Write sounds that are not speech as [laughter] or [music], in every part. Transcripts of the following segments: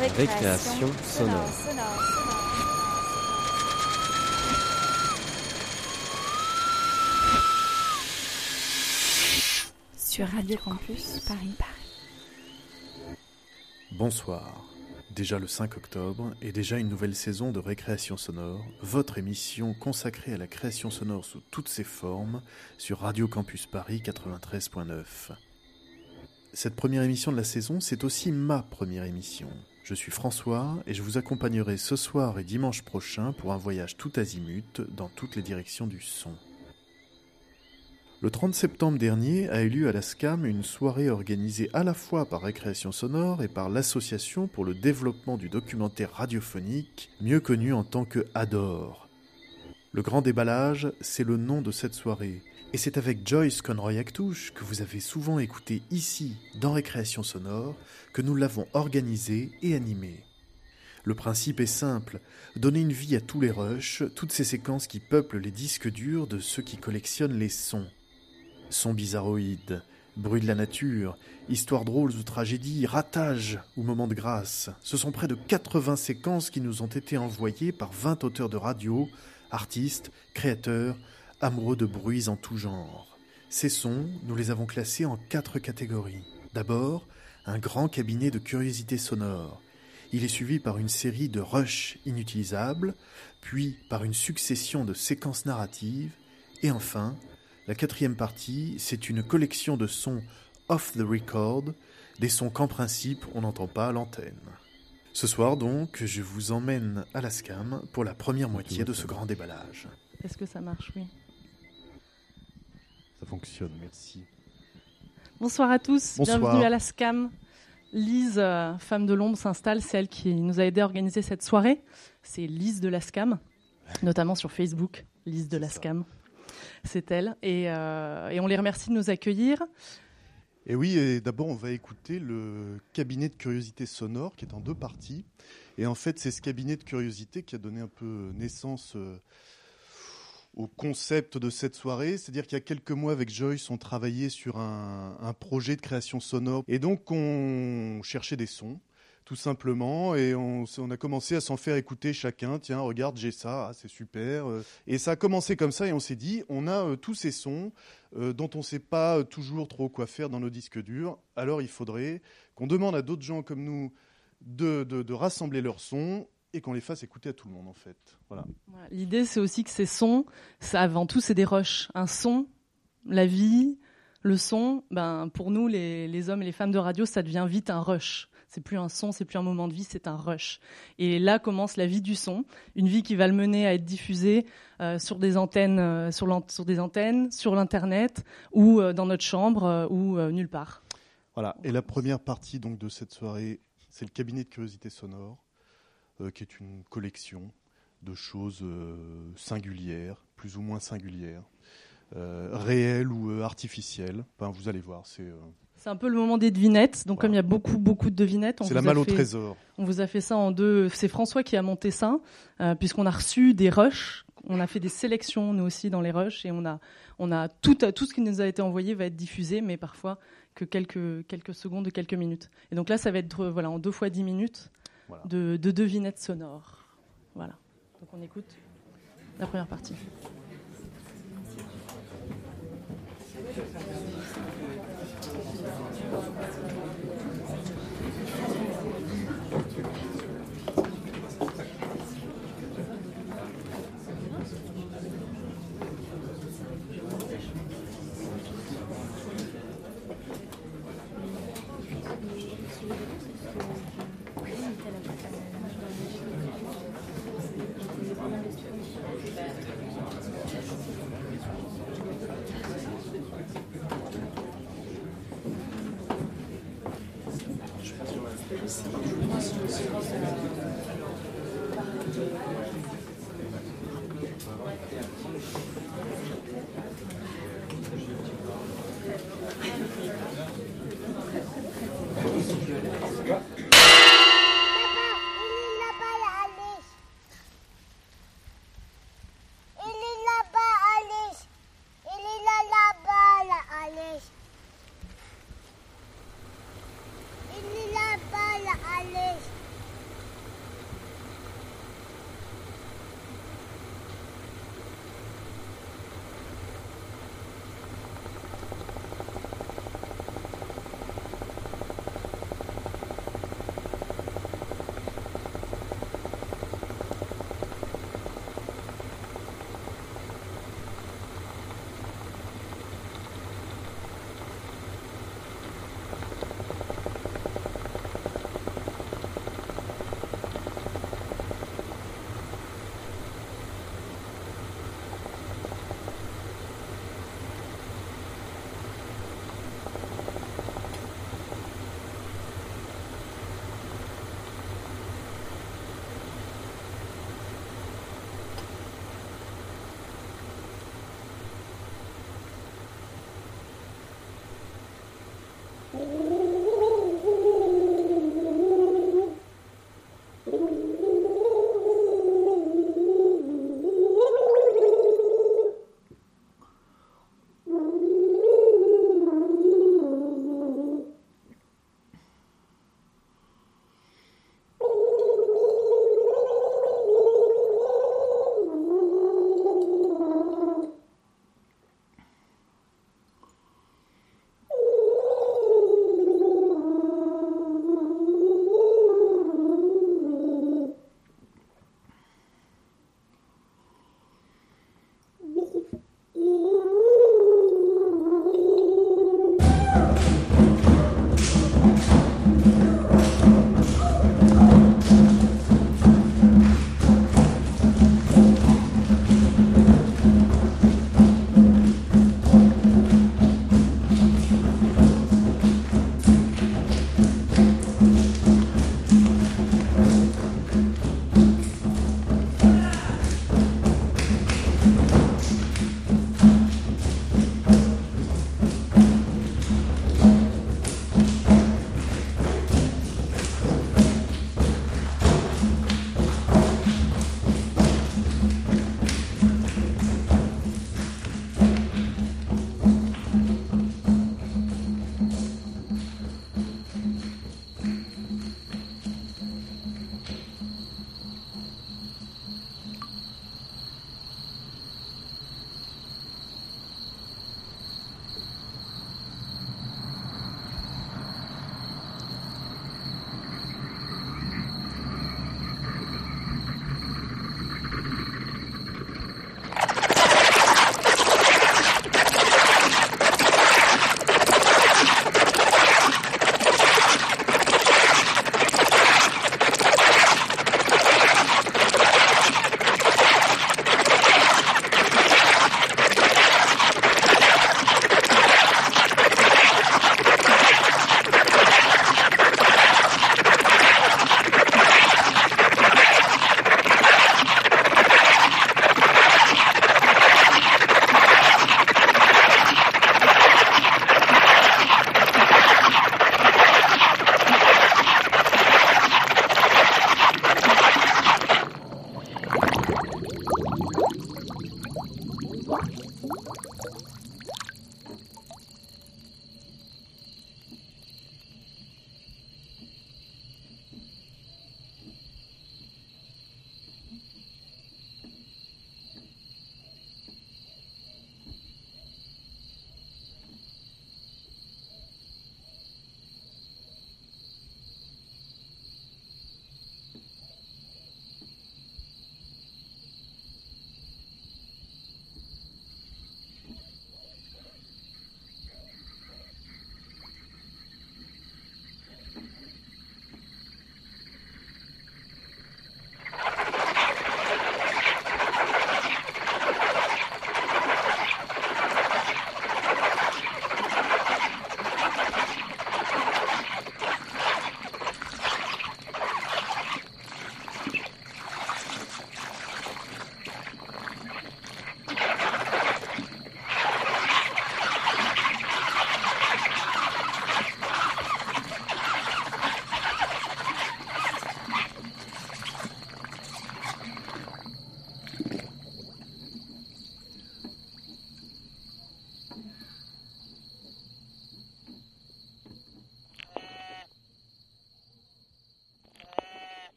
Récréation sonore. Sur Radio Campus Paris. Bonsoir. Déjà le 5 octobre et déjà une nouvelle saison de Récréation sonore, votre émission consacrée à la création sonore sous toutes ses formes sur Radio Campus Paris 93.9. Cette première émission de la saison, c'est aussi ma première émission. Je suis François et je vous accompagnerai ce soir et dimanche prochain pour un voyage tout azimut dans toutes les directions du son. Le 30 septembre dernier a eu lieu à la SCAM une soirée organisée à la fois par Récréation Sonore et par l'Association pour le développement du documentaire radiophonique, mieux connue en tant que ADOR. Le grand déballage, c'est le nom de cette soirée, et c'est avec Joyce Conroy-Actouche, que vous avez souvent écouté ici, dans Récréation Sonore, que nous l'avons organisée et animée. Le principe est simple, donner une vie à tous les rushs, toutes ces séquences qui peuplent les disques durs de ceux qui collectionnent les sons. Sons bizarroïdes, bruit de la nature, histoires drôles ou tragédies, ratages ou moments de grâce. Ce sont près de 80 séquences qui nous ont été envoyées par 20 auteurs de radio, artistes, créateurs, amoureux de bruits en tout genre. Ces sons, nous les avons classés en quatre catégories. D'abord, un grand cabinet de curiosités sonores. Il est suivi par une série de rushs inutilisables, puis par une succession de séquences narratives, et enfin, la quatrième partie, c'est une collection de sons off the record, des sons qu'en principe on n'entend pas à l'antenne. Ce soir donc, je vous emmène à la SCAM pour la première moitié de ce grand déballage. Est-ce que ça marche? Oui. Ça fonctionne, merci. Bonsoir à tous, Bonsoir. bienvenue à la SCAM. Lise, euh, femme de l'ombre, s'installe, c'est elle qui nous a aidé à organiser cette soirée. C'est Lise de la SCAM, notamment sur Facebook, Lise de la SCAM. C'est elle. Et, euh, et on les remercie de nous accueillir. Et oui, et d'abord on va écouter le cabinet de curiosité sonore qui est en deux parties. Et en fait, c'est ce cabinet de curiosité qui a donné un peu naissance euh, au concept de cette soirée. C'est-à-dire qu'il y a quelques mois avec Joyce, on travaillait sur un, projet de création sonore. Et donc on cherchait des sons tout simplement, et on, a commencé à s'en faire écouter chacun. Tiens, regarde, j'ai ça, ah, c'est super. Euh, Et ça a commencé comme ça, et on s'est dit, on a euh, tous ces sons euh, dont on ne sait pas toujours trop quoi faire dans nos disques durs. Alors il faudrait qu'on demande à d'autres gens comme nous de rassembler leurs sons et qu'on les fasse écouter à tout le monde en fait. Voilà. L'idée, c'est aussi que ces sons, ça, avant tout, c'est des rushs. Un son, la vie, le son, ben, pour nous, les, les hommes et les femmes de radio, ça devient vite un rush. C'est plus un son, c'est plus un moment de vie, c'est un rush. Et là commence la vie du son, une vie qui va le mener à être diffusée euh, sur des antennes, euh, sur, des antennes, sur l'internet ou euh, dans notre chambre ou nulle part. Voilà. Et la première partie donc de cette soirée, c'est le cabinet de curiosité sonore, qui est une collection de choses euh, singulières, plus ou moins singulières, euh, réelles ou euh, artificielles. Enfin, vous allez voir, c'est euh, C'est un peu le moment des devinettes. Donc Voilà. comme il y a beaucoup beaucoup de devinettes, on c'est la vous a malle au fait- trésor. On vous a fait ça en deux. C'est François qui a monté ça, euh, puisqu'on a reçu des rushs. On a fait des sélections, nous aussi, dans les rushs. Et on a, on a tout, tout ce qui nous a été envoyé va être diffusé, mais parfois que quelques, quelques secondes, quelques minutes. Et donc là, ça va être euh, voilà, en deux fois dix minutes De, de devinettes sonores. Voilà. Donc on écoute la première partie.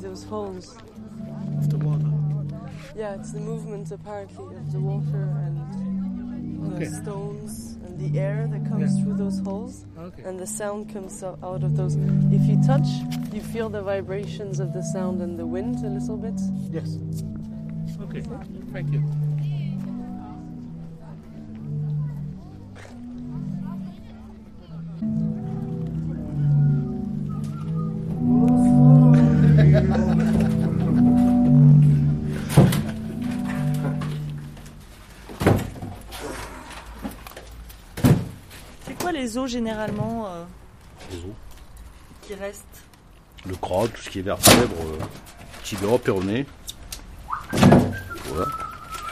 Those holes. Of the water. Yeah, it's the movement apparently of the water and Okay. the stones and the air that comes Yeah. through those holes. Okay. And the sound comes out of those. If you touch, you feel the vibrations of the sound and the wind a little bit. Yes. Okay. Thank you. Les os généralement euh, Les os. qui restent Le crâne, tout ce qui est vertèbre, euh, tibia, péroné. Voilà.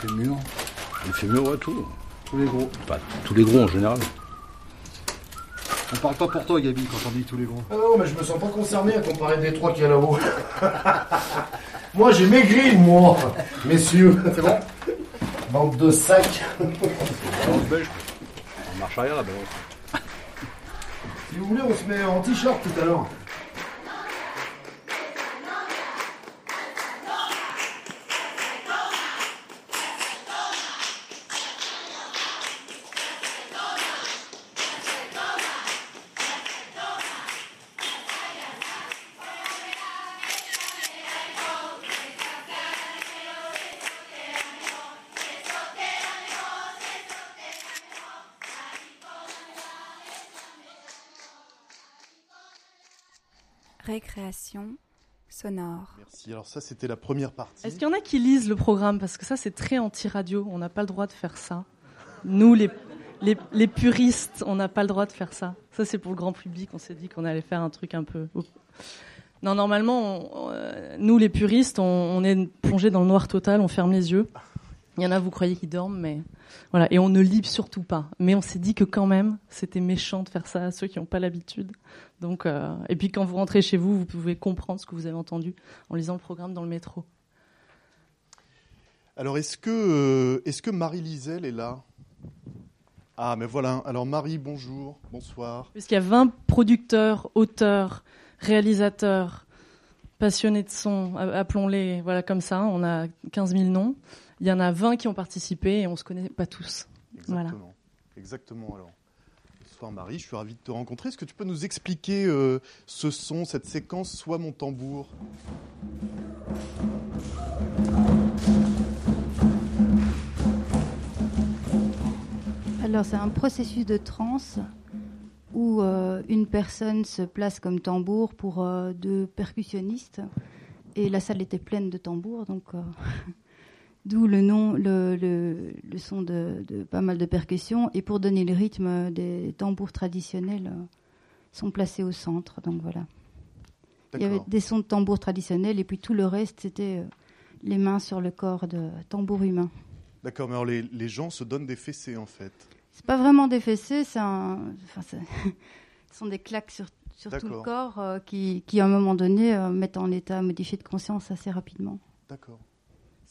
Fémur, Le fémur, ouais, tout. tous les gros. Pas tous les gros en général. On parle pas pour toi, Gabi, quand on dit tous les gros. Ah non, mais je me sens pas concerné à comparer des trois qu'il y a là-haut. [laughs] moi, j'ai maigri, moi, messieurs. C'est bon? Bande de sacs. Balance belge. En marche arrière, la balance. Si vous voulez, on se met en t-shirt tout à l'heure. Récréation sonore. Merci. Alors ça, c'était la première partie. Est-ce qu'il y en a qui lisent le programme? Parce que ça, c'est très anti-radio. On n'a pas le droit de faire ça. Nous, les, les, les puristes, on n'a pas le droit de faire ça. Ça, c'est pour le grand public. On s'est dit qu'on allait faire un truc un peu. Non, normalement, on- euh, nous, les puristes, on, on est plongé dans le noir total. On ferme les yeux. Il y en a, vous croyez qu'ils dorment, mais voilà. Et on ne lit surtout pas. Mais on s'est dit que quand même, c'était méchant de faire ça à ceux qui n'ont pas l'habitude. Donc, euh, et puis quand vous rentrez chez vous, vous pouvez comprendre ce que vous avez entendu en lisant le programme dans le métro. Alors, est-ce que, euh, est-ce que Marie Lisel est là? Ah, mais voilà. Alors, Marie, bonjour, bonsoir. Puisqu'il y a 20 producteurs, auteurs, réalisateurs, passionnés de son, appelons-les voilà comme ça, on a 15 000 noms. Il y en a 20 qui ont participé et on ne se connaît pas tous. Exactement. Voilà. Exactement, alors. Bonsoir Marie, je suis ravi de te rencontrer. Est-ce que tu peux nous expliquer euh, ce son, cette séquence, soit mon tambour? Alors c'est un processus de transe où euh, une personne se place comme tambour pour euh, deux percussionnistes et la salle était pleine de tambours donc euh, [laughs] d'où le nom le, le- le son de, de pas mal de percussions et pour donner le rythme des tambours traditionnels euh, sont placés au centre donc voilà il y avait des sons de tambours traditionnels et puis tout le reste c'était euh, les mains sur le corps de tambour humain D'accord, mais alors les, les gens se donnent des fessées en fait. C'est pas vraiment des fessées, c'est enfin, [laughs] ce sont des claques sur, sur tout le corps euh, qui, qui, à un moment donné, euh, mettent en état modifié de conscience assez rapidement. D'accord.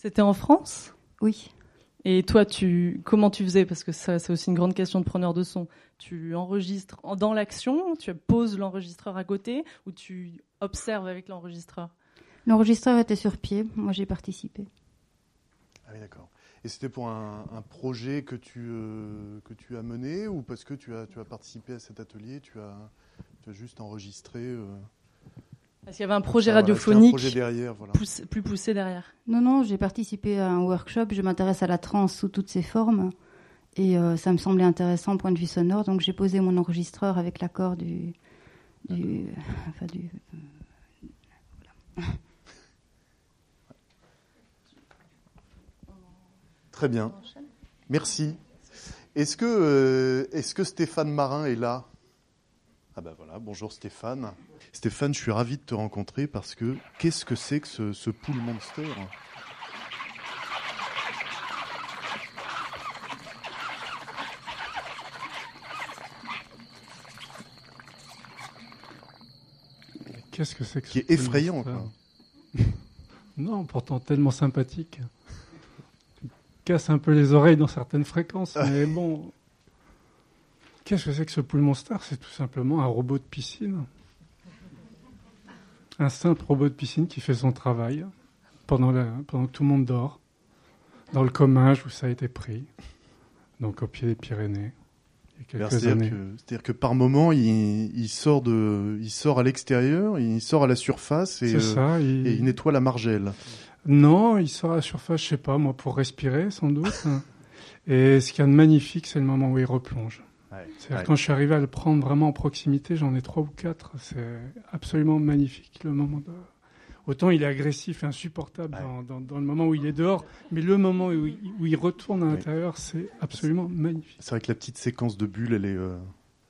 C'était en France? Oui. Et toi, tu, comment tu faisais? Parce que ça, c'est aussi une grande question de preneur de son. Tu enregistres en- dans l'action, tu poses l'enregistreur à côté ou tu observes avec l'enregistreur? L'enregistreur était sur pied, moi j'ai participé. Ah oui, d'accord. Et c'était pour un, un projet que tu, euh, que tu as mené ou parce que tu as, tu as participé à cet atelier, tu as, tu as juste enregistré euh, Est-ce qu'il y avait un projet ah, voilà, radiophonique un projet derrière, voilà. poussé- plus poussé derrière Non, non, j'ai participé à un workshop, je m'intéresse à la trance sous toutes ses formes. Et euh, ça me semblait intéressant point de vue sonore, donc j'ai posé mon enregistreur avec l'accord du, du, enfin du, voilà. Très bien. Merci. Est-ce que, euh, est-ce que Stéphane Marin est là? Ah ben voilà, bonjour Stéphane. Stéphane, je suis ravi de te rencontrer parce que qu'est-ce que c'est que ce, ce pool monster? Qu'est-ce que c'est que Qui ce est effrayant, quoi. [laughs] Non, pourtant tellement sympathique. Casse un peu les oreilles dans certaines fréquences, [laughs] mais bon. Qu'est-ce que c'est que ce pool monster C'est tout simplement un robot de piscine. Un simple robot de piscine qui fait son travail pendant, la- pendant que tout le monde dort, dans le Comminges où ça a été pris, donc au pied des Pyrénées, C'est-à-dire que, par moment, il, il sort de, il sort à l'extérieur, il sort à la surface et, euh, il- et il nettoie la margelle. Non, il sort à la surface, je sais pas, moi, pour respirer, sans doute. [laughs] Et ce qu'il y a de magnifique, c'est le moment où il replonge. C'est-à-dire ouais. quand je suis arrivé à le prendre vraiment en proximité, j'en ai trois ou quatre. C'est absolument magnifique le moment de. Autant il est agressif et insupportable dans, dans- dans le moment où il est dehors, mais le moment où il, où il retourne à l'intérieur, c'est absolument magnifique. C'est vrai que la petite séquence de bulles, elle est, euh,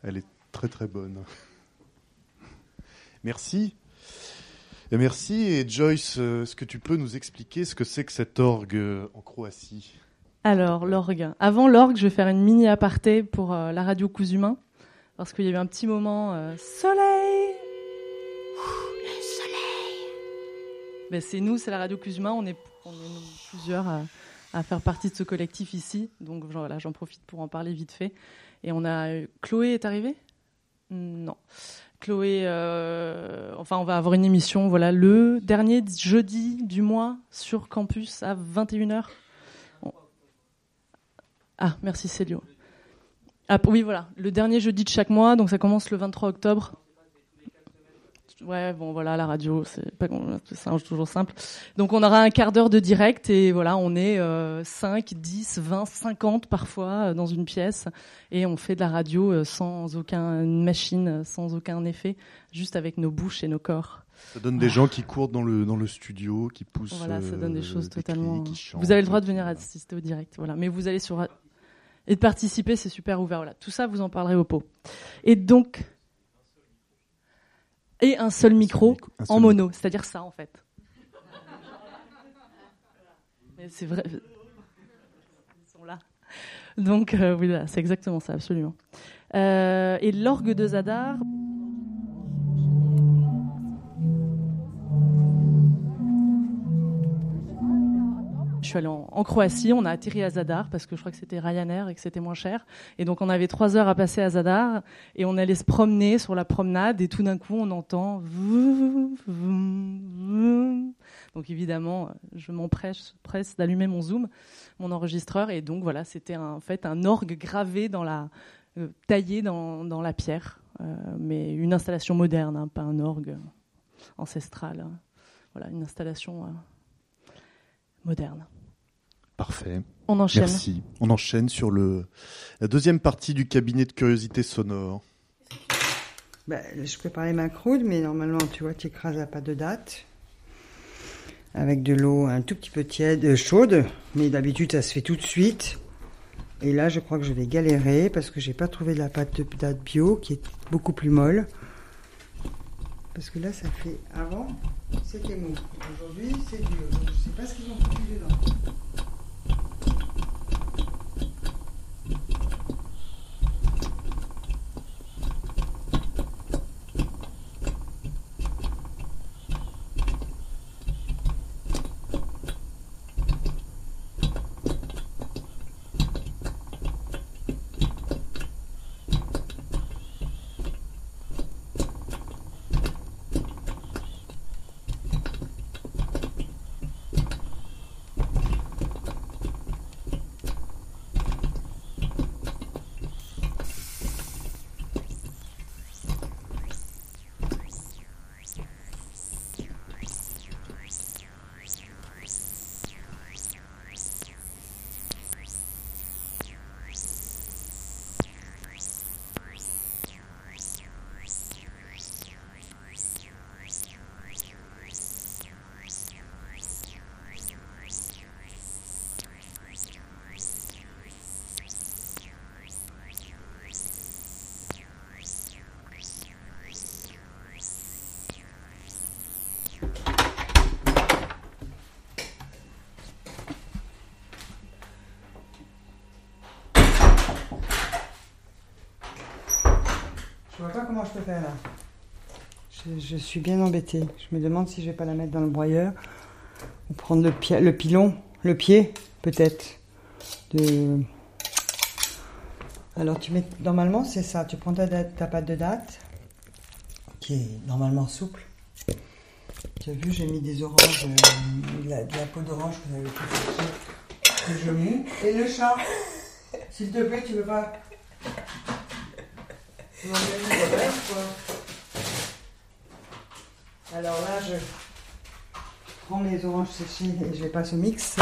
elle est très très bonne. [laughs] Merci. Et merci. Et Joyce, euh, est-ce que tu peux nous expliquer ce que c'est que cet orgue euh, en Croatie? Alors, l'orgue. Avant l'orgue, je vais faire une mini aparté pour euh, la radio Cousumain, parce qu'il y avait un petit moment euh, soleil. Le soleil. Ben, c'est nous, c'est la radio Cousumain. On est, on est plusieurs à, à faire partie de ce collectif ici. Donc j'en- profite pour en parler vite fait. Et on a euh, Chloé est arrivée? Non. Chloé, enfin, on va avoir une émission, voilà, le dernier jeudi du mois sur campus à 21h. Ah, merci Célio. Ah, oui, voilà, le dernier jeudi de chaque mois, donc ça commence le 23 octobre. Ouais, bon, voilà, la radio, c'est pas c'est ça, toujours simple. Donc on aura un quart d'heure de direct et voilà, on est euh, 5, 10, 20, 50 parfois euh, dans une pièce et on fait de la radio euh, sans aucune machine, sans aucun effet, juste avec nos bouches et nos corps. Ça donne des gens qui courent dans le, dans le studio, qui poussent. Voilà, ça donne des euh, choses des totalement. Vous avez le droit de venir assister au direct, voilà. Mais vous allez sur et de participer, c'est super ouvert. Voilà, tout ça, vous en parlerez au pot. Et donc, et un seul micro un seul en mono, c'est-à-dire ça en fait. Mais c'est vrai. Ils sont là. Donc, euh, oui, c'est exactement ça, absolument. Euh, et l'orgue de Zadar. Suis allée en, Croatie, on a atterri à Zadar parce que je crois que c'était Ryanair et que c'était moins cher. Et donc on avait trois heures à passer à Zadar et on allait se promener sur la promenade et tout d'un coup on entend. Donc évidemment, je m'empresse presse d'allumer mon zoom, mon enregistreur et donc voilà, c'était en fait un orgue gravé dans la euh, taillé dans, dans la pierre, euh, mais une installation moderne, hein, pas un orgue ancestral. hein. Voilà, une installation euh, moderne. Parfait. On enchaîne. Merci. On enchaîne sur le, la deuxième partie du cabinet de curiosité sonore. Ben, je préparais ma croude, mais normalement, tu vois, tu écrases la pâte de date avec de l'eau un tout petit peu tiède, euh, chaude, mais d'habitude, ça se fait tout de suite. Et là, je crois que je vais galérer parce que j'ai pas trouvé de la pâte de date bio qui est beaucoup plus molle. Parce que là, ça fait avant, c'était mou. Aujourd'hui, c'est dur. Donc, je sais pas ce qu'ils ont foutu dedans. Je peux faire là? Je, suis bien embêtée. Je me demande si je vais pas la mettre dans le broyeur ou prendre le, pi- le pilon, le pied peut-être. De... Alors tu mets normalement c'est ça. Tu prends ta, date- ta pâte de date qui est normalement souple. Tu as vu j'ai mis des oranges, euh, de, la, peau d'orange que avez tout que je mous. Et le chat, [laughs] s'il te plaît tu veux pas? Alors là, je prends mes oranges séchées et je les passe au mix.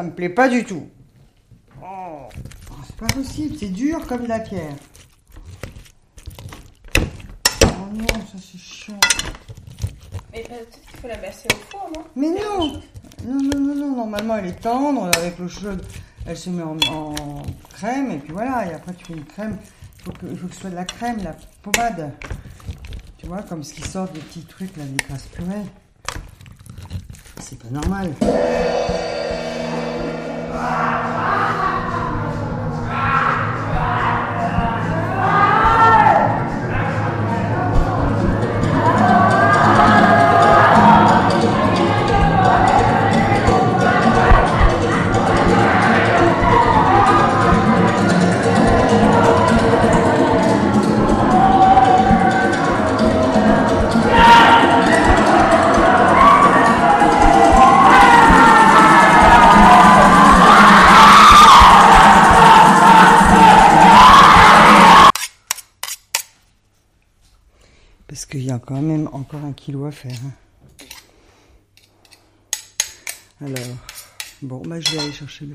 Ça, me plaît pas du tout. Oh, c'est pas possible, c'est dur comme la pierre. Oh non, ça c'est chiant. Mais peut-être qu'il faut la verser au four, non? Mais non Non, non, non, non, normalement elle est tendre, avec l'eau chaude, elle se met en, en crème, et puis voilà, et après tu fais une crème. Il faut que, faut que ce soit de la crème, la pommade. Tu vois, comme ce qui sort des petits trucs, là, des grasses purées. C'est pas normal. Wow. Parce qu'il y a quand même encore un kilo à faire. hein. Alors, bon, bah, je vais aller chercher le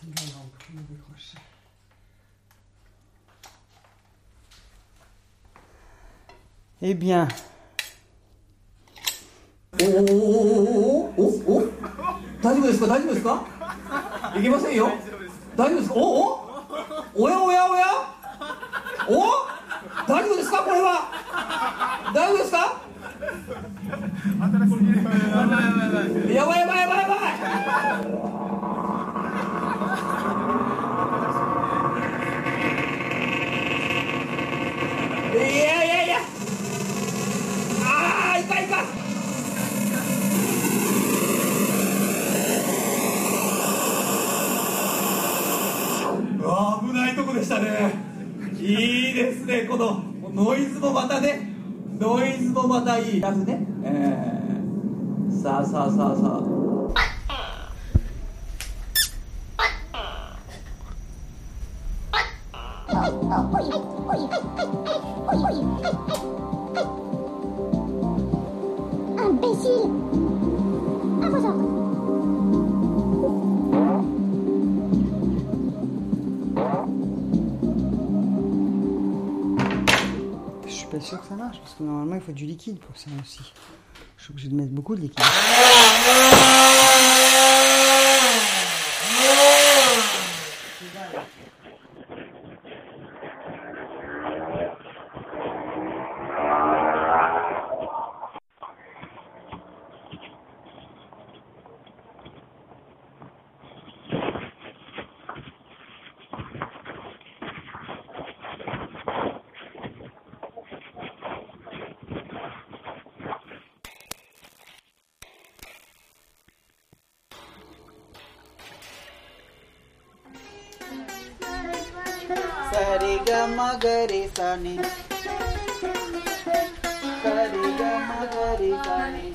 Décrocher. Eh bien. おおおおおおお大丈夫ですか？大丈夫ですか？いけませんよ？大丈夫ですか？おおおやおやおやお大丈夫ですか？これは？大丈夫ですか？やばいやばいやばいやばいいやいやいやああいかんいかんうわ危ないとこでしたね。いいですね。このノイズもまたね。ノイズもまたいい。やつね。えー、さあさあさあさあ il faut du liquide pour ça aussi. Je suis obligé de mettre beaucoup de liquide. கமகரி சனி கரி கமகரி சனி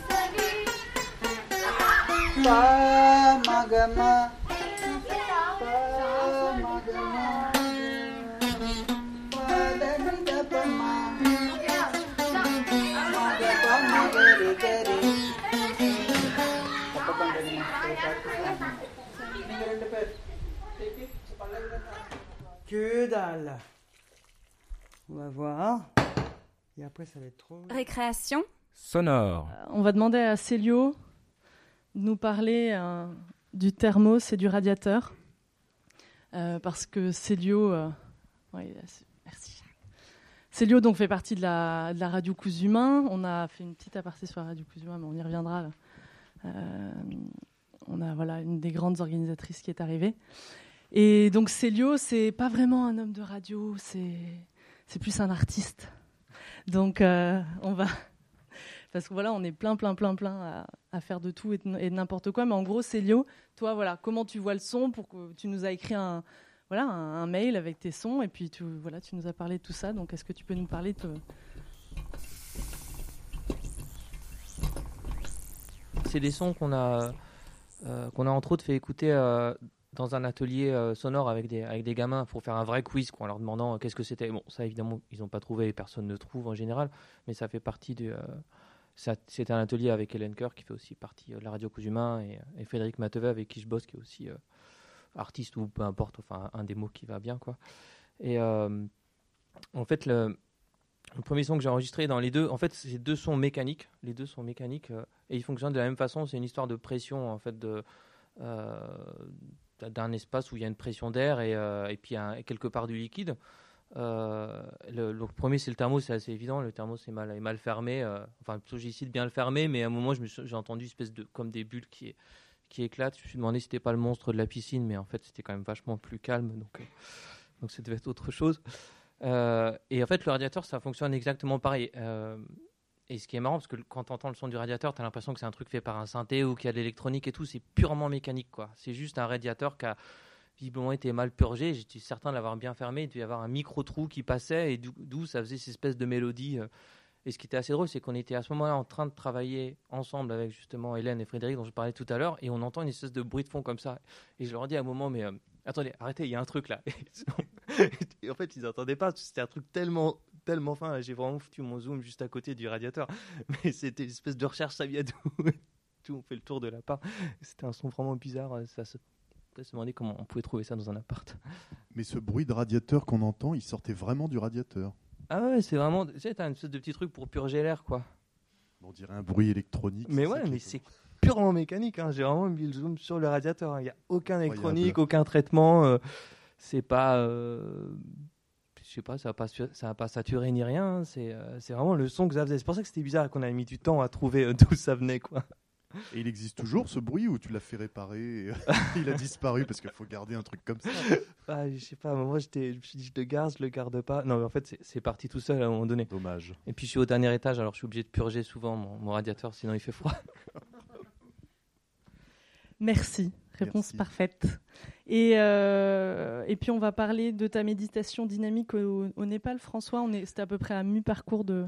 மகம On va voir. Et après ça va être trop... Récréation Sonore. On va demander à Célio de nous parler euh, du thermos et du radiateur. Euh, parce que Célio. euh, ouais, c'est- merci. Célio donc, fait partie de la, de la radio Cousumain. On a fait une petite aparté sur la radio Cousumain, mais on y reviendra. là. Euh, on a voilà, une des grandes organisatrices qui est arrivée. Et donc Célio, c'est pas vraiment un homme de radio, c'est c'est plus un artiste. Donc euh, on va [laughs] parce que voilà, on est plein, plein, plein, plein à, faire de tout et de, n'importe quoi. Mais en gros, Célio, toi, voilà, comment tu vois le son pour que tu nous as écrit un voilà un mail avec tes sons et puis tu voilà, tu nous as parlé de tout ça. Donc est-ce que tu peux nous parler de C'est des sons qu'on a, euh, qu'on a entre autres fait écouter euh, dans un atelier euh, sonore avec des, avec des gamins pour faire un vrai quiz, quoi, en leur demandant euh, qu'est-ce que c'était. Bon, ça évidemment, ils n'ont pas trouvé, et personne ne trouve en général, mais ça fait partie du. euh, C'était un atelier avec Hélène Coeur qui fait aussi partie euh, de la radio Cousumain et, et Frédéric Matevet avec qui je bosse qui est aussi artiste ou peu importe, enfin un des mots qui va bien quoi. Et en fait le, premier son que j'ai enregistré dans les deux, en fait c'est deux sons mécaniques, les deux sont mécaniques et ils fonctionnent de la même façon. C'est une histoire de pression en fait de d'un- espace où il y a une pression d'air et, euh, et puis quelque part du liquide. Euh, le, premier, c'est le thermos, c'est assez évident. Le thermos est mal, est mal fermé. euh, enfin, plutôt, j'essaie de bien le fermer, mais à un moment, j'ai entendu une espèce de, comme des bulles qui, qui éclatent. Je me suis demandé si c'était pas le monstre de la piscine, mais en fait, c'était quand même vachement plus calme. Donc, euh, donc ça devait être autre chose. Et en fait, le radiateur, ça fonctionne exactement pareil. Et ce qui est marrant, parce que quand tu entends le son du radiateur, tu as l'impression que c'est un truc fait par un synthé ou qu'il y a de l'électronique et tout. C'est purement mécanique, quoi. C'est juste un radiateur qui a visiblement été mal purgé. J'étais certain de l'avoir bien fermé. Il devait y avoir un micro-trou qui passait et d'où- d'où ça faisait cette espèce de mélodie. euh. Et ce qui était assez drôle, c'est qu'on était à ce moment-là en train de travailler ensemble avec justement Hélène et Frédéric, dont je parlais tout à l'heure, et on entend une espèce de bruit de fond comme ça. Et je leur dis à un moment, mais euh, attendez, arrêtez, il y a un truc là. [laughs] Et en fait, ils n'entendaient pas. C'était un truc tellement, tellement fin. J'ai vraiment foutu mon zoom juste à côté du radiateur. [laughs] Mais c'était une espèce de recherche, ça vient d'où Tout, on fait le tour de l'appart. C'était un son vraiment bizarre. Ça se, ça se demandait comment on pouvait trouver ça dans un appart. [laughs] Mais ce bruit de radiateur qu'on entend, il sortait vraiment du radiateur. Ah ouais, c'est vraiment. Tu sais, t'as une espèce de petit truc pour purger l'air, quoi. On dirait un bruit électronique. Mais ouais, mais est- c'est purement mécanique. hein. J'ai vraiment mis le zoom sur le radiateur. hein. Il n'y a aucun électronique, aucun traitement. euh, c'est pas. euh, je sais pas, ça va pas, ça va pas saturer ni rien. hein. C'est euh, c'est vraiment le son que ça faisait. C'est pour ça que c'était bizarre qu'on a mis du temps à trouver euh, [laughs] d'où ça venait, quoi. Et il existe toujours ce bruit ou tu l'as fait réparer et [laughs] il a disparu parce qu'il faut garder un truc comme ça? [laughs] Ah, je sais pas, à un moment, j'étais- je me suis dit, je le garde, je le garde pas. Non, mais en fait, c'est- c'est parti tout seul à un moment donné. Dommage. Et puis, je suis au dernier étage, alors je suis obligé de purger souvent mon, mon radiateur, sinon il fait froid. Merci, réponse parfaite. Et, euh, et puis on va parler de ta méditation dynamique au, au Népal, François. On est, c'était à peu près à mi-parcours de.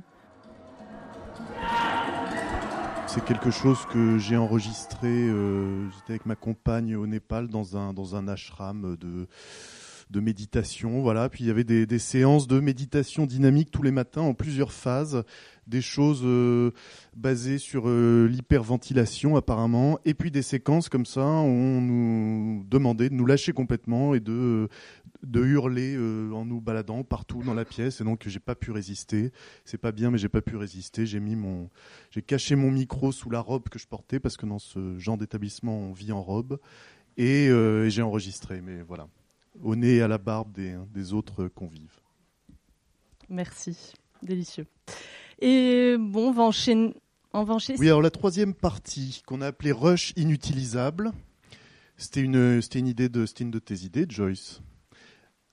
C'est quelque chose que j'ai enregistré. euh, J'étais avec ma compagne au Népal dans un, dans un ashram de, de méditation. Voilà. Puis il y avait des, séances de méditation dynamique tous les matins en plusieurs phases. Des choses euh, basées sur euh, l'hyperventilation apparemment. Et puis des séquences comme ça où on nous demandait de nous lâcher complètement et de, de hurler euh, en nous baladant partout dans la pièce. Et donc j'ai pas pu résister. C'est pas bien, mais j'ai pas pu résister. J'ai mis mon, j'ai caché mon micro sous la robe que je portais parce que dans ce genre d'établissement on vit en robe et, et j'ai enregistré. Mais voilà, au nez et à la barbe des, des autres convives. Merci, délicieux. Et bon, on va enchaîner. On va enchaîner. Oui, alors la troisième partie qu'on a appelée rush inutilisable, c'était une, c'était une idée de, c'était une de tes idées, Joyce.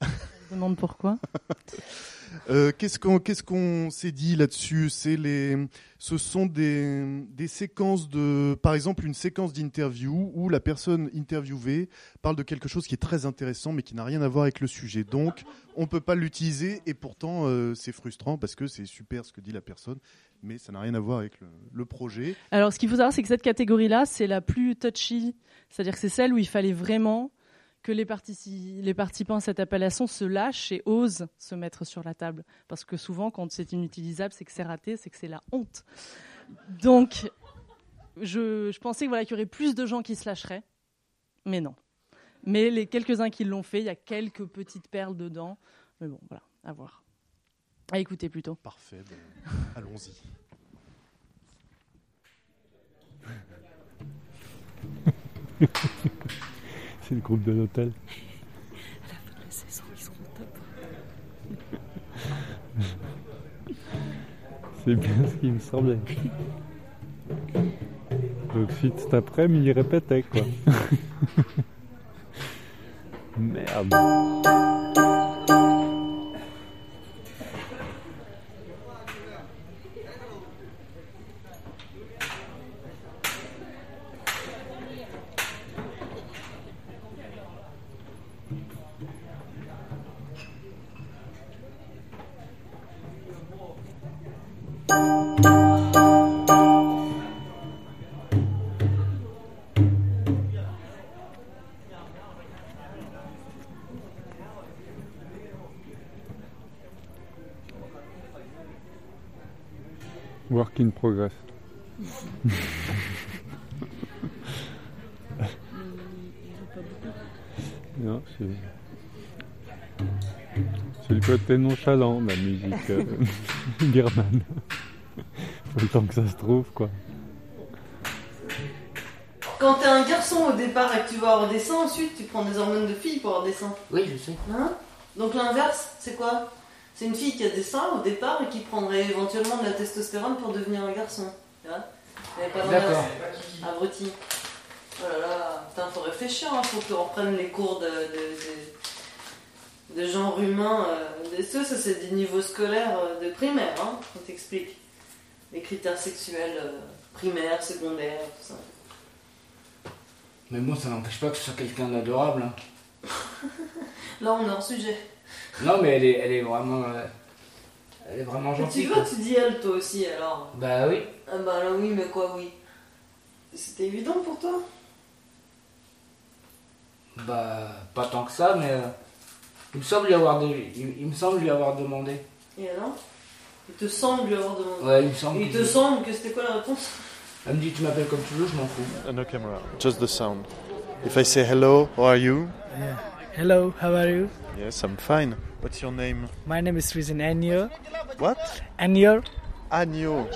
Je demande pourquoi. [laughs] Euh, qu'est-ce qu'on qu'est-ce s'est dit là-dessus? Ce sont des, des séquences de, par exemple, une séquence d'interview où la personne interviewée parle de quelque chose qui est très intéressant mais qui n'a rien à voir avec le sujet. Donc, on peut pas l'utiliser et pourtant euh, c'est frustrant parce que c'est super ce que dit la personne, mais ça n'a rien à voir avec le, le projet. Alors, ce qu'il faut savoir, c'est que cette catégorie-là, c'est la plus touchy. C'est-à-dire que c'est celle où il fallait vraiment que les, partici- les participants à cette appellation se lâchent et osent se mettre sur la table. Parce que souvent, quand c'est inutilisable, c'est que c'est raté, c'est que c'est la honte. Donc, je, je pensais que, voilà, qu'il y aurait plus de gens qui se lâcheraient, mais non. Mais les quelques-uns qui l'ont fait, il y a quelques petites perles dedans. Mais bon, voilà, à voir. À écouter plutôt. Parfait, ben, [laughs] allons-y. [laughs] Le groupe de l'hôtel. [laughs] La saison, ils seront au top. C'est bien ce qui me semblait. Donc suite cet après-midi, il répétait quoi. [laughs] Merde. Nonchalant la musique euh, [laughs] birmane. Faut le temps que ça se trouve, quoi. quand t'es un garçon au départ et que tu vas avoir des seins, ensuite tu prends des hormones de fille pour avoir des seins. Oui, je sais. Hein? Donc l'inverse, c'est quoi? C'est une fille qui a des seins au départ et qui prendrait éventuellement de la testostérone pour devenir un garçon. Tu vois? Il y avait pas d'inverse. D'accord. Abruti. Oh là là, putain, faut réfléchir, hein. faut qu'on reprenne les cours de, de, de- de genre humain. Euh, des- ça, ça, c'est des niveaux scolaires euh, de primaire, hein, on t'explique. Les critères sexuels euh, primaires, secondaires, tout ça. Mais moi, ça n'empêche pas que ce soit quelqu'un d'adorable. hein. [laughs] Là, on est hors sujet. Non, mais elle est, elle est vraiment. euh, elle est vraiment Mais gentille. tu quoi. vois, tu dis elle, toi aussi, alors. Bah oui. Ah bah là, oui, mais quoi, oui C'était évident pour toi? Bah, pas tant que ça, mais. Euh, il, me semble lui avoir de- il, il me semble lui avoir demandé. Et alors? Il te semble lui avoir demandé. Ouais, il me semble Il que te semble que c'était quoi la réponse? Elle me dit Tu m'appelles comme tu veux, je m'en fous. No camera, just the sound. If I say hello, how are you? Yeah. Hello, how are you? Yes, I'm fine. What's your name? My name is Rizan Anyo. What? Anyo. Agneau.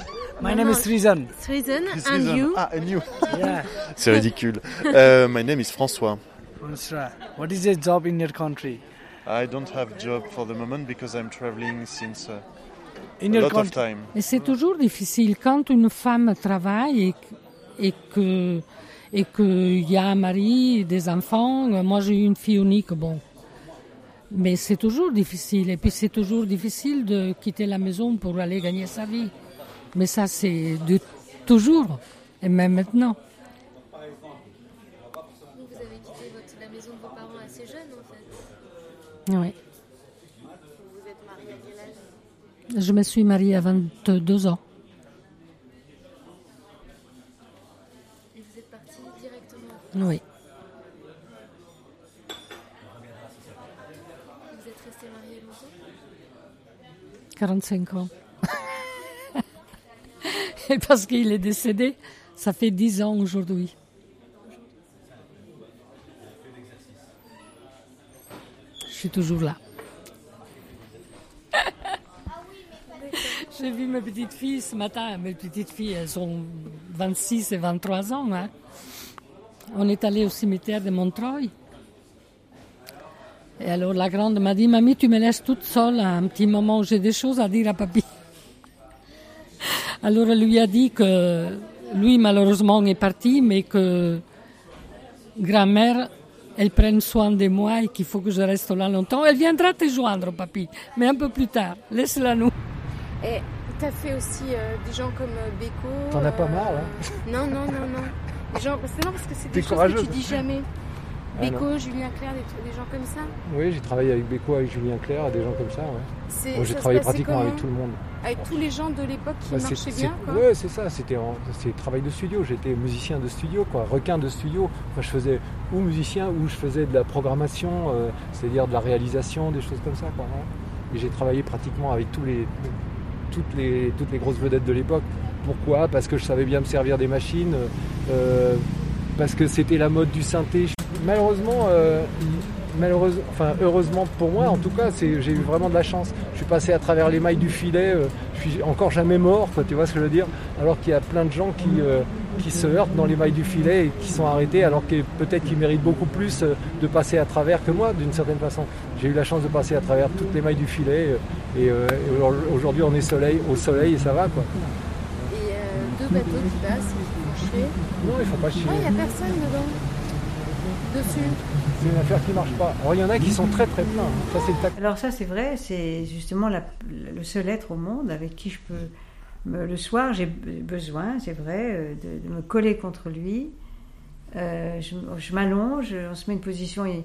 My name is Rizan. Sreezan, Chris and Reason. you? Ah, and you. Yeah. [laughs] C'est ridicule. Uh, my name is François. François, What is your job in your country? I don't have job for the moment because I'm traveling since uh, a your lot of time. Mais c'est toujours difficile quand une femme travaille et, et que et qu'il y a un mari, des enfants. Moi, j'ai eu une fille unique, bon. Mais c'est toujours difficile. Et puis, c'est toujours difficile de quitter la maison pour aller gagner sa vie. Mais ça, c'est de toujours. Et même maintenant. Oui. Vous êtes marié à quel âge Je me suis mariée à 22 ans. Et vous êtes parti directement Oui. Vous êtes resté marié longtemps? 45 ans. [laughs] Et parce qu'il est décédé, ça fait 10 ans aujourd'hui. Toujours là. J'ai vu mes petites filles ce matin. Mes petites filles, elles ont 26 et 23 ans. hein. On est allé au cimetière de Montreuil. Et alors la grande m'a dit, Mamie, tu me laisses toute seule à un petit moment, j'ai des choses à dire à papy. Alors elle lui a dit que lui, malheureusement, est parti, mais que grand-mère, elle prenne soin de moi et qu'il faut que je reste là longtemps. Elle viendra te joindre, papy, mais un peu plus tard. Laisse-la nous. Et t'as fait aussi euh, des gens comme euh, Beko. T'en as pas euh, marre, hein Non, non, non, non. Des gens, c'est non, parce que c'est des choses que tu dis jamais. Ah, Beko, non. Julien Clerc, des, gens comme ça? Oui, j'ai travaillé avec Beko, avec Julien Clerc, des gens comme ça. Ouais. Moi, j'ai travaillé pratiquement avec tout le monde. Avec tous les gens de l'époque qui Bah, marchaient c'est- bien. Ouais, c'est ça. C'était travail de studio. J'étais musicien de studio, quoi, requin de studio. Enfin, je faisais ou musicien ou je faisais de la programmation, euh, c'est-à-dire de la réalisation, des choses comme ça. Quoi. Et j'ai travaillé pratiquement avec tous les, toutes les, toutes les grosses vedettes de l'époque. Pourquoi? Parce que je savais bien me servir des machines. euh, parce que c'était la mode du synthé. Malheureusement, euh, enfin heureusement pour moi, en tout cas, j'ai eu vraiment de la chance. Je suis passé à travers les mailles du filet. euh, je suis encore jamais mort, quoi, tu vois ce que je veux dire Alors qu'il y a plein de gens qui, euh, qui se heurtent dans les mailles du filet et qui sont arrêtés, alors que peut-être qu'ils méritent beaucoup plus euh, de passer à travers que moi, d'une certaine façon. J'ai eu la chance de passer à travers toutes les mailles du filet et, aujourd'hui on est soleil, au soleil et ça va, quoi. Et deux bateaux qui passent, chier. Non, ils font pas chier. Ah, il n'y a personne dedans. Dessus. C'est une affaire qui marche pas. Alors il y en a qui sont très très pleins. Ça c'est Alors ça c'est vrai, c'est justement la- le seul être au monde avec qui je peux... me- le soir j'ai be- besoin, c'est vrai, euh, de, de me coller contre lui. Euh, je m'allonge, on se met une position et,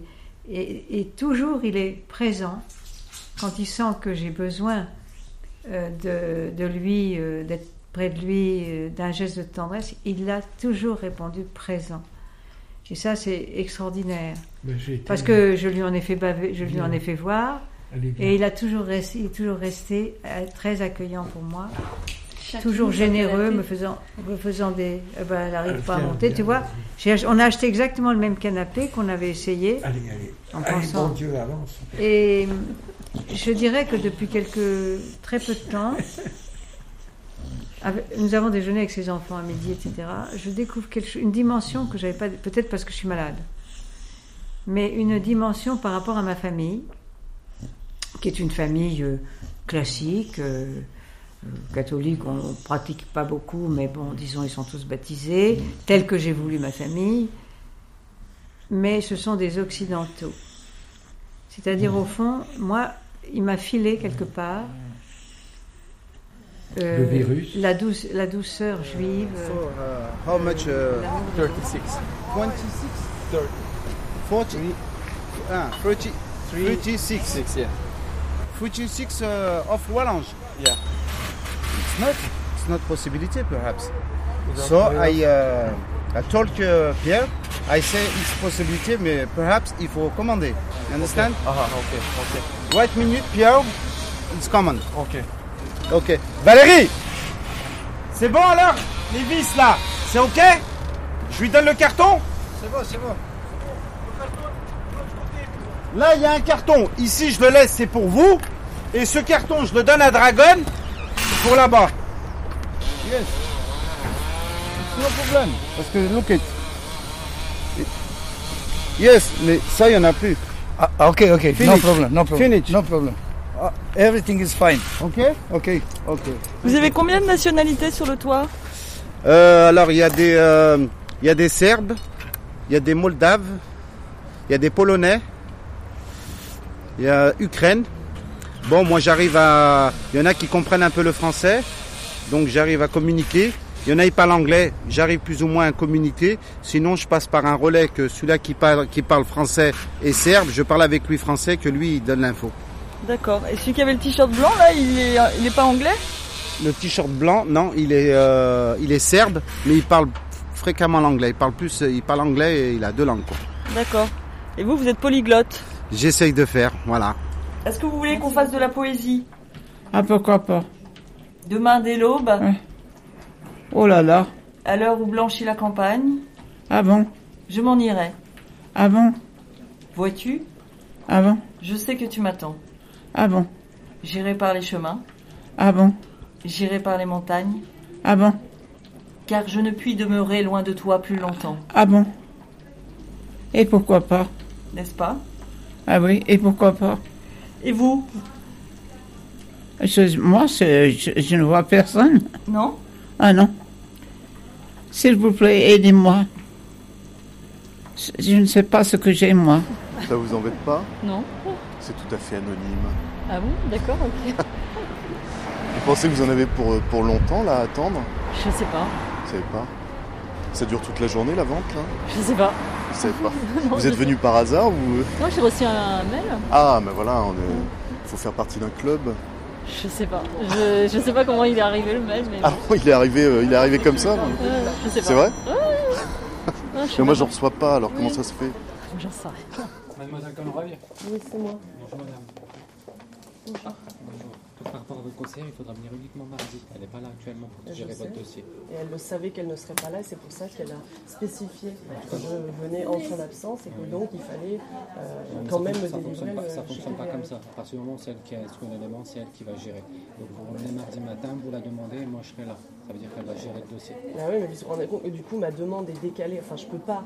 et- et toujours il est présent. Quand il sent que j'ai besoin euh, de, de lui, euh, d'être près de lui, euh, d'un geste de tendresse, il a toujours répondu présent. Et ça, c'est extraordinaire. Été- Parce que je lui en ai fait baver, je lui Bien. en ai fait voir. Et il a toujours resté, il est toujours resté euh, très accueillant pour moi. Chacune toujours généreux, me faisant, me faisant des. eh ben, elle n'arrive Elle pas à monter, tu vois. On a acheté exactement le même canapé qu'on avait essayé. Allez, allez. En Allez, pensant. bon Dieu, avance. Et je dirais que depuis quelques très peu de temps, nous avons déjeuné avec ses enfants à midi, etc. Je découvre une dimension que j'avais pas, peut-être parce que je suis malade, mais une dimension par rapport à ma famille, qui est une famille euh, classique, euh, euh, catholique, on ne pratique pas beaucoup, mais bon, disons, ils sont tous baptisés, tels que j'ai voulu ma famille, mais ce sont des occidentaux. C'est-à-dire, au fond, moi, il m'a filé quelque part. Euh, Le virus. La, douce, la douceur juive. euh, So, uh, how much? Uh, 36. 26? 30. 40? Ah, 30, 36. yeah. 36 uh, of Wallange? Yeah. It's not, it's not possibility perhaps. So. I, uh, I told uh, Pierre, I say it's possibility, mais perhaps il faut commander. You understand? Ah, ok, ok. Wait minute, Pierre, it's common. Ok. Ok. Valérie C'est bon alors Les vis là? C'est ok? Je lui donne le carton? C'est bon, c'est bon. Là, il y a un carton. Ici, je le laisse, c'est pour vous. Et ce carton, je le donne à Dragon pour là-bas. Yes. No problem. Parce que, look it. Yes, mais ça, il n'y en a plus. Ah, ok, ok, no Finish. problem, no problem. Finish. No problem. Ah, everything is fine. Ok Ok, ok. Vous avez combien de nationalités sur le toit Euh, alors, il y, a des, euh, il y a des Serbes, il y a des Moldaves, il y a des Polonais, il y a Ukraine. Bon, moi j'arrive à... Il y en a qui comprennent un peu le français, donc j'arrive à communiquer. Il y en a qui parlent anglais, j'arrive plus ou moins à communiquer. Sinon, je passe par un relais que celui-là qui parle, qui parle français est serbe. Je parle avec lui français, que lui, il donne l'info. D'accord. Et celui qui avait le t-shirt blanc, là, il est, il est pas anglais Le t-shirt blanc, non, il est, euh, il est serbe, mais il parle fréquemment l'anglais. Il parle plus, il parle anglais et il a deux langues. quoi. D'accord. Et vous, vous êtes polyglotte. J'essaye de faire, voilà. Est-ce que vous voulez qu'on fasse de la poésie Ah, pourquoi pas Demain dès l'aube, Oh là là. à l'heure où blanchit la campagne, Ah bon je m'en irai. Ah bon Vois-tu Ah bon Je sais que tu m'attends. Ah bon J'irai par les chemins, Ah bon j'irai par les montagnes, Ah bon car je ne puis demeurer loin de toi plus longtemps, Ah bon Et pourquoi pas n'est-ce pas Ah oui, et pourquoi pas Et vous Je- Moi, je, je ne vois personne. Non Ah non. S'il vous plaît, aidez-moi. Je- Je ne sais pas ce que j'ai, moi. Ça vous embête pas Non. C'est tout à fait anonyme. Ah bon? D'accord, ok. [laughs] Vous pensez que vous en avez pour, euh, pour longtemps là à attendre? Je sais pas. Vous savez pas? Ça dure toute la journée la vente là? Je sais pas. Vous savez pas [laughs] Non, Vous êtes venu par hasard ou Non, j'ai reçu un mail. Ah, mais voilà, on est... faut faire partie d'un club. Je sais pas. Je, je sais pas comment il est arrivé le mail, mais. Ah, [laughs] il est arrivé, euh, il est arrivé comme ça. Euh, je sais pas. C'est vrai? Ouais, ouais, ouais. Non, je Mais moi, pas. j'en reçois pas. Alors comment ça se fait? J'en sais rien. Mademoiselle Conravier. Oui, c'est moi. Bonjour madame. Bonjour. Bonjour. Par rapport à votre conseillère, il faudra venir uniquement mardi. Elle n'est pas là actuellement pour Je gérer sais. votre dossier. Et elle le savait qu'elle ne serait pas là, et c'est pour ça qu'elle a spécifié que je venais en son absence et que donc il fallait euh, quand même me ça délivrer fonctionne pas, le ça fonctionne pas comme ça. À partir du moment où c'est elle qui a sur un élément, c'est elle qui va gérer. Donc vous revenez mardi matin, vous la demandez et moi je serai là. Ça veut dire qu'elle va gérer le dossier. Ah oui, mais vous vous rendez compte que du coup ma demande est décalée. Enfin, je peux pas.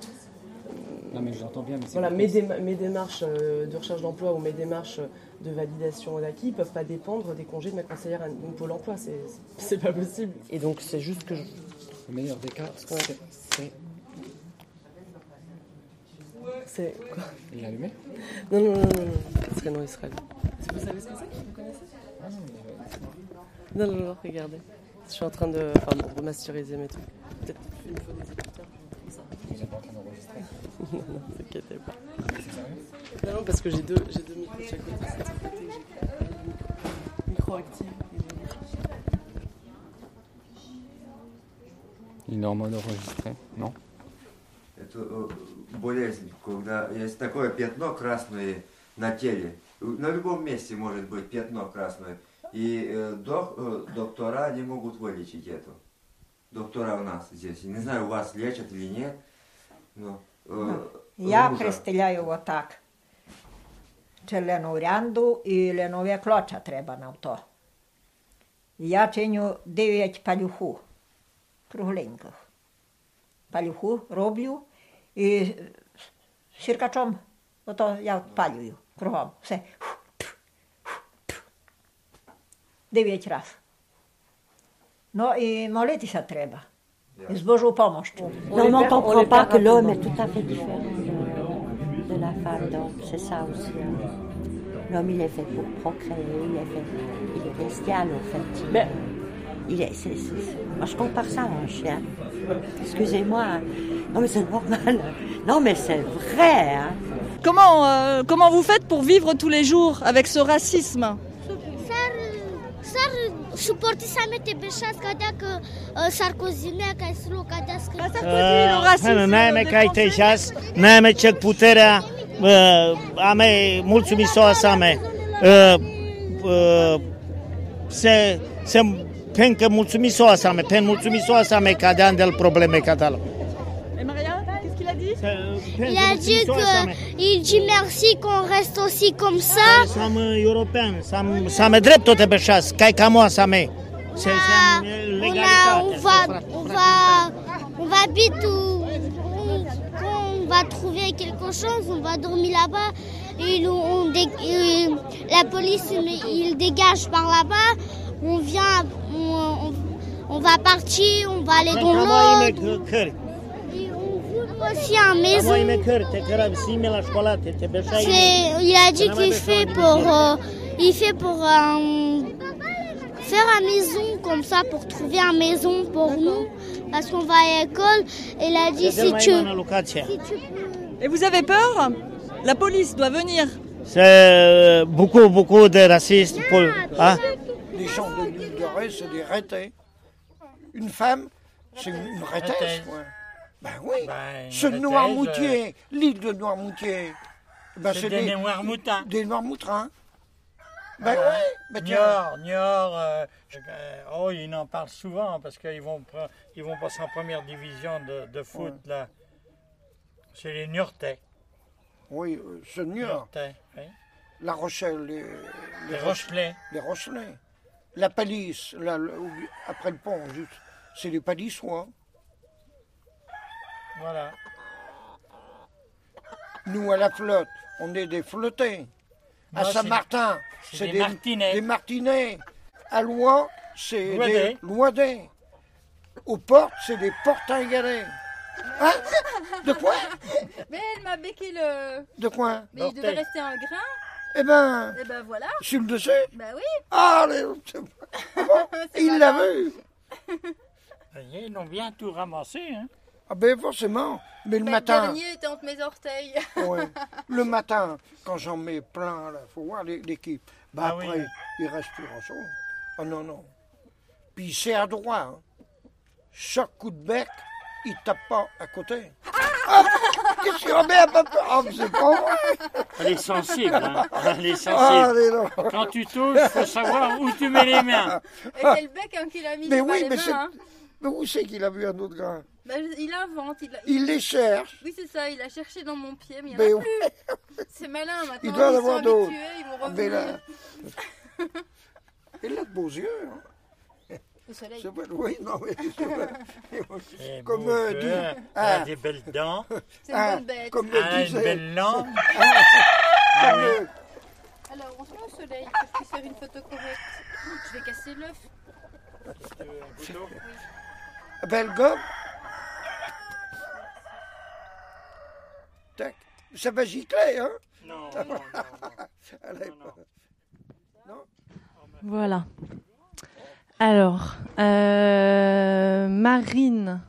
Non mais j'entends bien, mais c'est Voilà, pas mes, déma- mes démarches euh, de recherche d'emploi ou mes démarches de validation d'acquis ne peuvent pas dépendre des congés de ma conseillère à donc Pôle emploi. C'est c'est pas possible. Et donc c'est juste que je. Le meilleur des cas, c'est. c'est- C'est quoi Il est allumé Non, non, non, non, non. Israël, non, Israël. Vous savez ce que c'est Vous connaissez? Ah non, mais, Non, non, non, regardez. Je suis en train de, enfin, de masteriser mes trucs. Peut-être une fois des Non, non, ne t'inquiétez pas. Non, non, parce que j'ai deux, j'ai deux micros de chaque côté. C'est de ce côté, j'ai un micro actif. Il est en mode enregistré, non Это э, болезнь, когда есть такое пятно красное на теле. На любом месте может быть пятно красное. И э, док- э, доктора не могут вылечить это. Доктора у нас здесь. Не знаю, вас лечат или нет. Но, э, Я Руза, представляю отак. Червону рянду і ленове клоча треба нам то. Я чиню 9 палюху кругленьких. Палюху роблю і сіркачом, ото я палюю кругом. Все. Дев'ять раз. Ну і молитися треба. Ils se bougent pas, moi, je trouve. Non, mais on ne comprend pas que l'homme est tout à fait différent de, la femme, donc c'est ça aussi. Hein. L'homme, il est fait pour procréer, il est, bestial, en fait. Mais... Il est, moi, je compare ça à un chien. Excusez-moi. Hein. Non, mais c'est normal. Non, mais c'est vrai. Hein. Comment, euh, comment vous faites pour vivre tous les jours avec ce racisme? suportisame nu, Սարկոզինյակը այս լոկադասքը նայեմ եք այդ էջաս նայեմ եք չեք պուտերա ամե մուլցումիսո ասամե se se pentru că mulțumisă o asame, pen mulțumisă o asame că de ani de probleme catalog. Il a dit que il dit merci qu'on reste aussi comme ça. Sam european, sam, same drept toate beșas, cai camoa same. Se, se, On, va, on va, on va vite où, on va trouver quelque chose, on va dormir là-bas. Et on dé- la police, il, dégage par là-bas. On vient, on, on- on va partir, on va aller dans l'autre. Aussi maison. il a dit qu'il fait pour, euh, il fait pour euh, faire à maison comme ça pour trouver à maison pour nous parce qu'on va à l'école. Il a dit si tu, Et vous avez peur? La police doit venir. C'est beaucoup, beaucoup de racistes. Pour, hein? Les gens de l'île de Ré, c'est des rétés. Une femme, c'est une, une rétesse. Rétesse. Ben oui. Ben, Ce Noirmoutier, l'île de Noirmoutier, ben, C'est des Noirmoutins. Des Noirmoutins. Ben Ah, oui. Ben. Niort, Niort, euh, euh, oh, ils en parlent souvent parce qu'ils vont, ils vont passer en première division de, de foot là. C'est les Niortais. Oui, euh, ce Niort. Oui. La Rochelle, les, Les Roche- Rochelais. Les Rochelais. La Palisse, après le pont, juste, c'est les Palissois. Voilà. Nous, à la flotte, on est des flottés. À Moi, Saint-Martin, c'est des des, Martinets. des Martinets. À Loin, c'est des Loidet. Aux portes, c'est des portingalais. Hein? De quoi? [laughs] Mais elle m'a béqué le. De quoi? Mais il devait rester un grain. Eh ben, Et ben voilà. sur le dessus Bah oui. Ah, les- [laughs] il l'a vu Ils ont bien tout ramassé. Hein. Ah ben forcément. Mais le Mais matin, Le dernier était entre mes orteils. ouais, [laughs] le matin, quand j'en mets plein, il faut voir les- l'équipe. Bah Ah oui. après, il reste plus grand chose. Ah non, non. Puis c'est à droit. hein. Chaque coup de bec, il tape pas à côté. Ah, Qu'est-ce qu'il remet à Ah, mais c'est pas vrai Elle est sensible. Hein. Elle est Ah, sensible. non. Quand tu touches, il faut savoir où tu mets les mains. Et c'est le bec hein, qu'il a mis Mais pas oui, les mais mains, c'est. hein. Mais où c'est qu'il a vu un autre grain? Bah, il invente. Il, a- Il les cherche. Oui, c'est ça. Il a cherché dans mon pied, mais il n'y en a ouais. plus. [laughs] C'est malin maintenant. Il doit en ils avoir sont d'autres. habitués, Ils vont Ah, mais là- Il a de beaux yeux. hein. Au soleil. Oui, non, mais. [laughs] Et Comme euh, dit. Ah, des belles dents. C'est une bonne bête. Comme le a une belle langue. Ah, le- Alors, on se met au soleil que je puisse faire une photo correcte. Je vais casser l'œuf. Belle gomme. Tac. Ça va gicler, hein? Non, [laughs] non, non. Allez, non. Voilà. Alors, euh, Marine.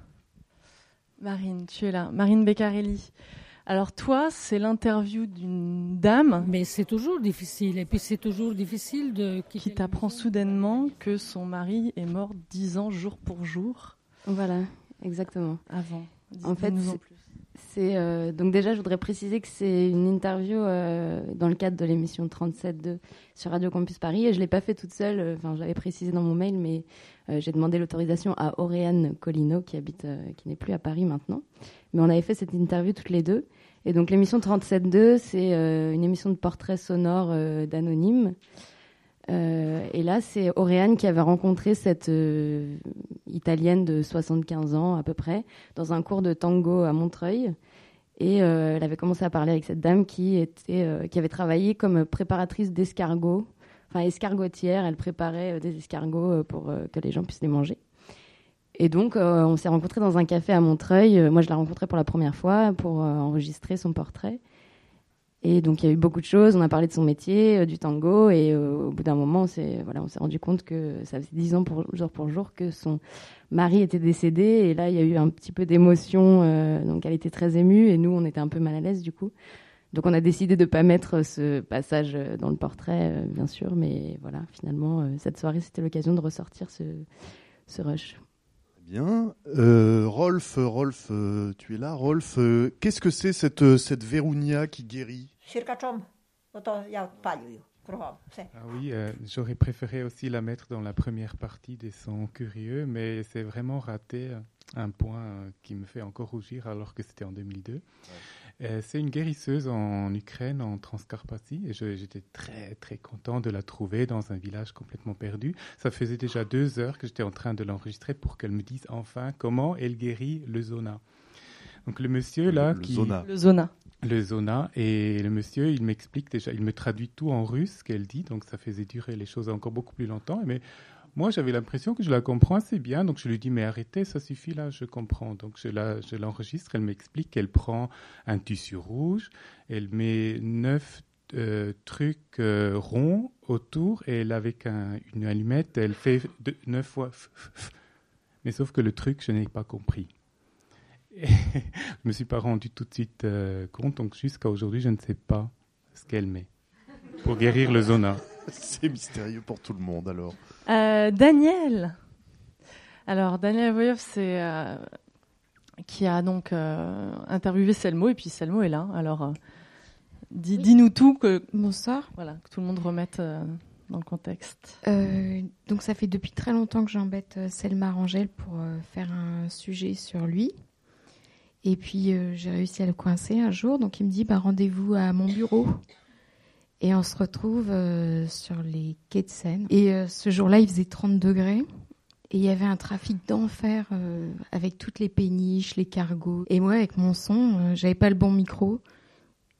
Marine, tu es là. Marine Beccarelli. Alors toi, c'est l'interview d'une dame. Mais c'est toujours difficile. Et puis c'est toujours difficile de qui t'apprend soudainement que son mari est mort dix ans jour pour jour. Voilà, exactement. Avant. En fait, en plus. Euh, donc déjà, je voudrais préciser que c'est une interview euh, dans le cadre de l'émission 37.2 sur Radio Campus Paris et je l'ai pas fait toute seule. euh, Enfin, j'avais précisé dans mon mail, mais euh, j'ai demandé l'autorisation à Auréane Colino qui habite, euh, qui n'est plus à Paris maintenant. Mais on avait fait cette interview toutes les deux. Et donc l'émission 37.2, c'est une émission de portrait sonore d'anonymes. Euh, et là, c'est Auréane qui avait rencontré cette euh, Italienne de 75 ans à peu près dans un cours de tango à Montreuil. Et euh, elle avait commencé à parler avec cette dame qui, était, qui avait travaillé comme préparatrice d'escargots, enfin escargotière. Elle préparait des escargots pour que les gens puissent les manger. Et donc, on s'est rencontrés dans un café à Montreuil. Moi, je l'ai rencontrée pour la première fois pour enregistrer son portrait. Et donc il y a eu beaucoup de choses. On a parlé de son métier, euh, du tango, et euh, au bout d'un moment, on s'est voilà, on s'est rendu compte que ça faisait dix ans pour, jour pour jour que son mari était décédé. Et là, il y a eu un petit peu d'émotion. Euh, donc elle était très émue, et nous, on était un peu mal à l'aise du coup. Donc on a décidé de pas mettre ce passage dans le portrait, bien sûr, mais voilà, finalement, cette soirée, c'était l'occasion de ressortir ce, ce rush. Bien. Rolf, Rolf tu es là. Rolf, qu'est-ce que c'est cette, cette Verounia qui guérit? Ah oui, euh, j'aurais préféré aussi la mettre dans la première partie des sons curieux, mais c'est vraiment raté un point qui me fait encore rougir alors que c'était en 2002. c'est une guérisseuse en Ukraine, en Transcarpathie, et j'étais très très content de la trouver dans un village complètement perdu. Ça faisait déjà deux heures que j'étais en train de l'enregistrer pour qu'elle me dise enfin comment elle guérit le zona. Donc le monsieur là le qui zona. le zona le zona et le monsieur il m'explique déjà il me traduit tout en russe qu'elle dit donc ça faisait durer les choses encore beaucoup plus longtemps mais moi j'avais l'impression que je la comprends assez bien donc je lui dis mais arrêtez ça suffit là je comprends. Donc je la je l'enregistre elle m'explique qu'elle prend un tissu rouge elle met neuf euh, trucs euh, ronds autour et elle avec une allumette elle fait neuf fois mais sauf que le truc je n'ai pas compris [laughs] je me suis pas rendu tout de suite euh, compte, donc jusqu'à aujourd'hui, je ne sais pas ce qu'elle met pour guérir le zona. [laughs] C'est mystérieux pour tout le monde alors. Euh, Daniel. Alors Daniel Voyov, c'est euh, qui a donc interviewé Selmo et puis Selmo est là. Alors dis, nous tout que bonsoir. Voilà, que tout le monde remette dans le contexte. donc ça fait depuis très longtemps que j'embête Selma Rangel pour faire un sujet sur lui. Et puis euh, j'ai réussi à le coincer un jour, donc il me dit bah, rendez-vous à mon bureau. Et on se retrouve euh, sur les quais de Seine. Et euh, ce jour-là, il faisait 30 degrés. Et il y avait un trafic d'enfer avec toutes les péniches, les cargos. Et moi, avec mon son, j'avais pas le bon micro.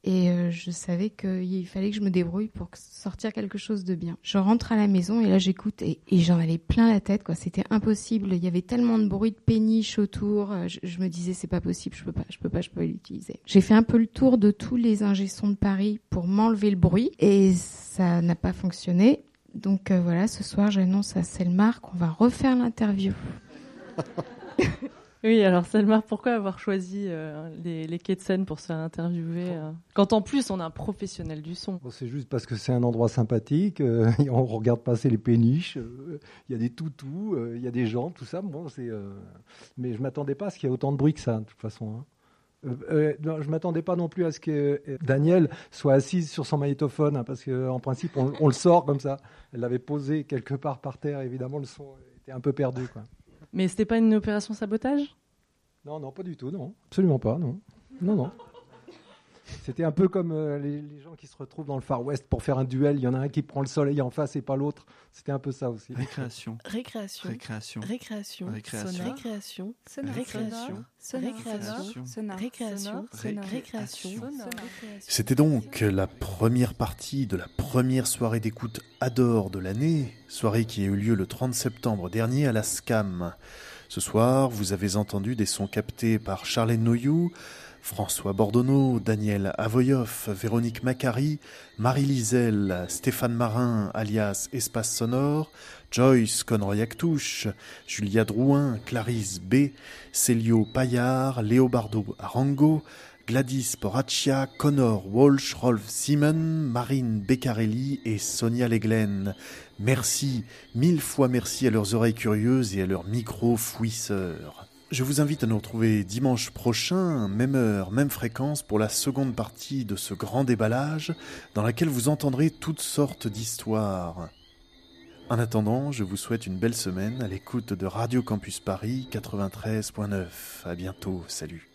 Et euh, je savais qu'il fallait que je me débrouille pour sortir quelque chose de bien. Je rentre à la maison et là j'écoute et, j'en avais plein la tête quoi. C'était impossible. Il y avait tellement de bruit de péniche autour. Euh, je, me disais c'est pas possible. Je peux pas, je peux pas, je peux l'utiliser. J'ai fait un peu le tour de tous les ingé de Paris pour m'enlever le bruit et ça n'a pas fonctionné. Donc euh, voilà, ce soir j'annonce à Selmar qu'on va refaire l'interview. [laughs] Oui, alors Selmar, pourquoi avoir choisi euh, les, quais de Seine pour se faire interviewer euh, Quand en plus on a un professionnel du son? c'est juste parce que c'est un endroit sympathique, euh, [laughs] on regarde passer les péniches, il y a des toutous, il y a des gens, tout ça. Bon, c'est, mais je m'attendais pas à ce qu'il y ait autant de bruit que ça, de toute façon. Hein. Euh, non, je m'attendais pas non plus à ce que Daniel soit assise sur son magnétophone, hein, parce qu'en principe, on, on, le sort comme ça. Elle l'avait posé quelque part par terre, évidemment, le son était un peu perdu. Quoi. Mais c'était pas une opération sabotage? Non, non, pas du tout, non. Absolument pas, non. Non, non. C'était un peu comme euh, les, gens qui se retrouvent dans le Far West pour faire un duel. Il y en a un qui prend le soleil en face et pas l'autre. C'était un peu ça aussi. Récréation. Récréation. Récréation. Récréation. Récréation. Récréation. Récréation. Récréation. Récréation. C'était donc la première partie de la première soirée d'écoute Adore de l'année, soirée qui a eu lieu le 30 septembre dernier à la SCAM. Ce soir, vous avez entendu des sons captés par Charlène Noyou, François Bordonneau, Daniel Avoyoff, Véronique Macari, Marie Lisel, Stéphane Marin, alias Espace Sonore, Joyce Conroy-Actouche, Julia Drouin, Clarisse B, Célio Paillard, Léobardo Arango, Gladys Poraccia, Connor Walsh, Rolf Simon, Marine Beccarelli et Sonia Leglen. Merci, mille fois merci à leurs oreilles curieuses et à leurs micros fouisseurs. Je vous invite à nous retrouver dimanche prochain, même heure, même fréquence, pour la seconde partie de ce grand déballage, dans laquelle vous entendrez toutes sortes d'histoires. En attendant, je vous souhaite une belle semaine à l'écoute de Radio Campus Paris 93.9. À bientôt, salut.